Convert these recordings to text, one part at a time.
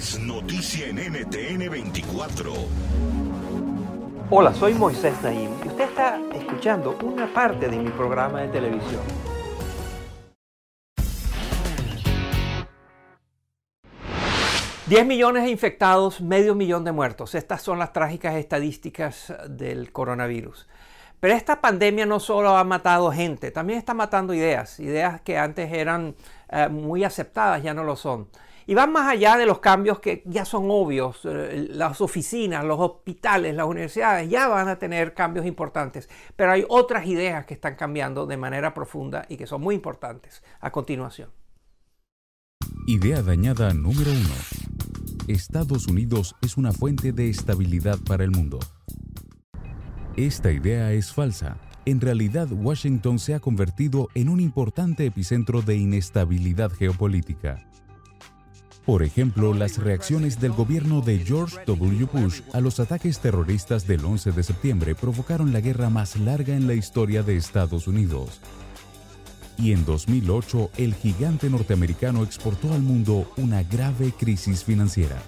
Es noticia en NTN 24. Hola, soy Moisés Naim y usted está escuchando una parte de mi programa de televisión. Diez millones de infectados, medio millón de muertos. Estas son las trágicas estadísticas del coronavirus. Pero esta pandemia no solo ha matado gente, también está matando ideas. Ideas que antes eran eh, muy aceptadas ya no lo son. Y van más allá de los cambios que ya son obvios. Eh, las oficinas, los hospitales, las universidades ya van a tener cambios importantes. Pero hay otras ideas que están cambiando de manera profunda y que son muy importantes. A continuación. Idea dañada número uno. Estados Unidos es una fuente de estabilidad para el mundo. Esta idea es falsa. En realidad, Washington se ha convertido en un importante epicentro de inestabilidad geopolítica. Por ejemplo, las reacciones del gobierno de George W. Bush a los ataques terroristas del 11 de septiembre provocaron la guerra más larga en la historia de Estados Unidos. Y en 2008, el gigante norteamericano exportó al mundo una grave crisis financiera.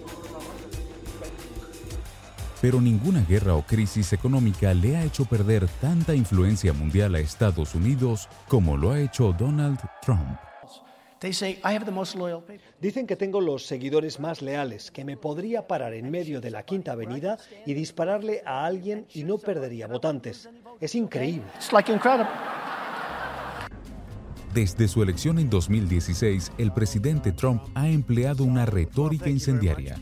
Pero ninguna guerra o crisis económica le ha hecho perder tanta influencia mundial a Estados Unidos como lo ha hecho Donald Trump. Dicen que tengo los seguidores más leales, que me podría parar en medio de la Quinta Avenida y dispararle a alguien y no perdería votantes. Es increíble. Desde su elección en 2016, el presidente Trump ha empleado una retórica incendiaria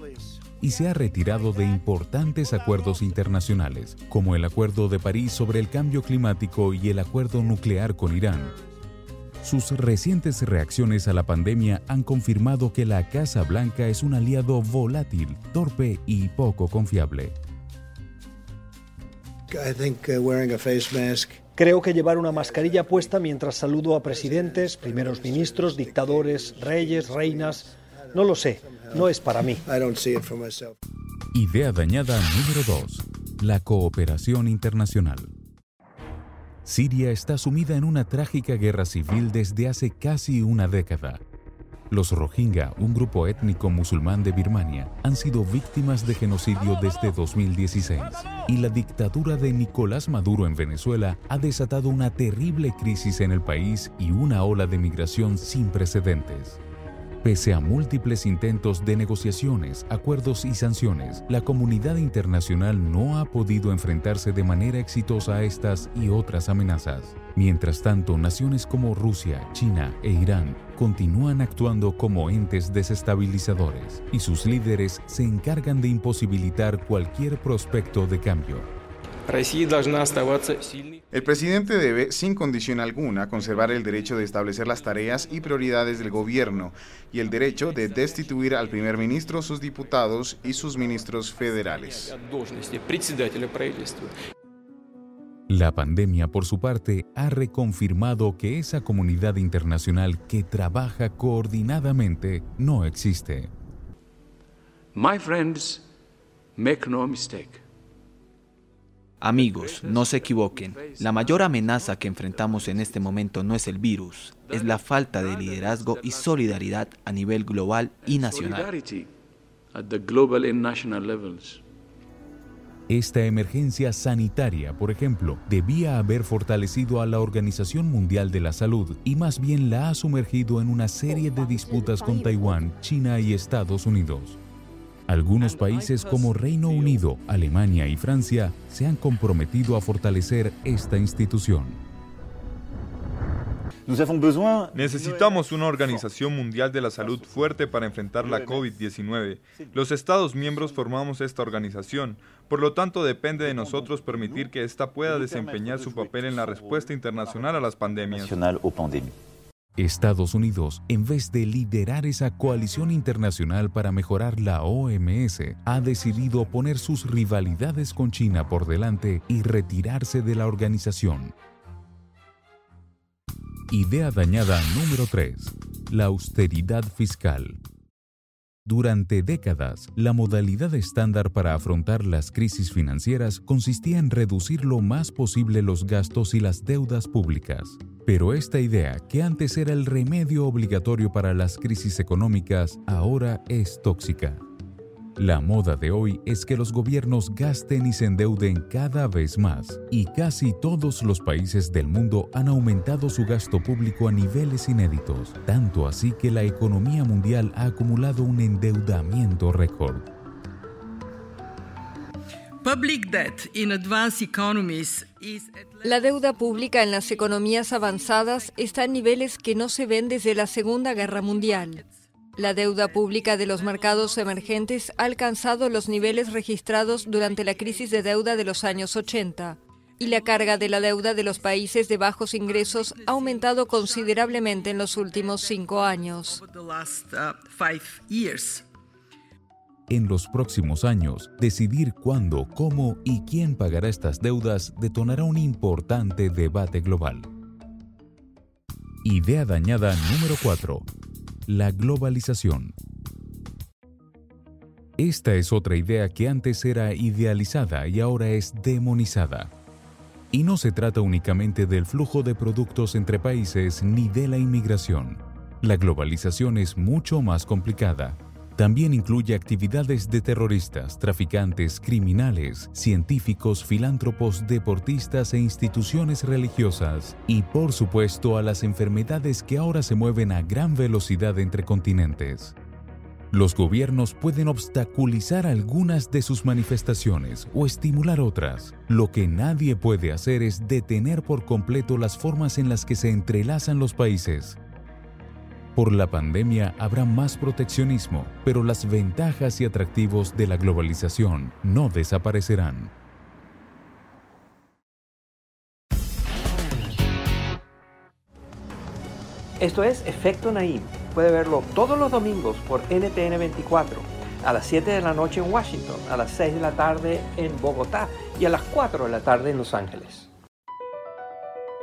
y se ha retirado de importantes acuerdos internacionales, como el Acuerdo de París sobre el cambio climático y el Acuerdo nuclear con Irán, sus recientes reacciones a la pandemia han confirmado que la Casa Blanca es un aliado volátil, torpe y poco confiable. Creo que llevar una mascarilla puesta mientras saludo a presidentes, primeros ministros, dictadores, reyes, reinas, no lo sé, no es para mí. Idea dañada número 2. La cooperación internacional. Siria está sumida en una trágica guerra civil desde hace casi una década. Los Rohingya, un grupo étnico musulmán de Birmania, han sido víctimas de genocidio desde 2016 y la dictadura de Nicolás Maduro en Venezuela ha desatado una terrible crisis en el país y una ola de migración sin precedentes. Pese a múltiples intentos de negociaciones, acuerdos y sanciones, la comunidad internacional no ha podido enfrentarse de manera exitosa a estas y otras amenazas. Mientras tanto, naciones como Rusia, China e Irán continúan actuando como entes desestabilizadores y sus líderes se encargan de imposibilitar cualquier prospecto de cambio. El presidente debe, sin condición alguna, conservar el derecho de establecer las tareas y prioridades del gobierno y el derecho de destituir al primer ministro, sus diputados y sus ministros federales. La pandemia, por su parte, ha reconfirmado que esa comunidad internacional que trabaja coordinadamente no existe. My friends, make no mistake. Amigos, no se equivoquen. La mayor amenaza que enfrentamos en este momento no es el virus, es la falta de liderazgo y solidaridad a nivel global y nacional. Esta emergencia sanitaria, por ejemplo, debía haber fortalecido a la Organización Mundial de la Salud y más bien la ha sumergido en una serie de disputas con Taiwán, China y Estados Unidos. Algunos países como Reino Unido, Alemania y Francia se han comprometido a fortalecer esta institución. Necesitamos una Organización Mundial de la Salud fuerte para enfrentar la COVID-19. Los Estados miembros formamos esta organización, por lo tanto depende de nosotros permitir que ésta pueda desempeñar su papel en la respuesta internacional a las pandemias. Estados Unidos, en vez de liderar esa coalición internacional para mejorar la OMS, ha decidido poner sus rivalidades con China por delante y retirarse de la organización. Idea dañada número 3. La austeridad fiscal. Durante décadas, la modalidad estándar para afrontar las crisis financieras consistía en reducir lo más posible los gastos y las deudas públicas. Pero esta idea, que antes era el remedio obligatorio para las crisis económicas, ahora es tóxica. La moda de hoy es que los gobiernos gasten y se endeuden cada vez más, y casi todos los países del mundo han aumentado su gasto público a niveles inéditos, tanto así que la economía mundial ha acumulado un endeudamiento récord. La deuda pública en las economías avanzadas está en niveles que no se ven desde la Segunda Guerra Mundial. La deuda pública de los mercados emergentes ha alcanzado los niveles registrados durante la crisis de deuda de los años 80 y la carga de la deuda de los países de bajos ingresos ha aumentado considerablemente en los últimos cinco años. En los próximos años, decidir cuándo, cómo y quién pagará estas deudas detonará un importante debate global. Idea dañada número 4 la globalización. Esta es otra idea que antes era idealizada y ahora es demonizada. Y no se trata únicamente del flujo de productos entre países ni de la inmigración. La globalización es mucho más complicada. También incluye actividades de terroristas, traficantes, criminales, científicos, filántropos, deportistas e instituciones religiosas. Y por supuesto a las enfermedades que ahora se mueven a gran velocidad entre continentes. Los gobiernos pueden obstaculizar algunas de sus manifestaciones o estimular otras. Lo que nadie puede hacer es detener por completo las formas en las que se entrelazan los países. Por la pandemia habrá más proteccionismo, pero las ventajas y atractivos de la globalización no desaparecerán. Esto es Efecto Naim. Puede verlo todos los domingos por NTN 24, a las 7 de la noche en Washington, a las 6 de la tarde en Bogotá y a las 4 de la tarde en Los Ángeles.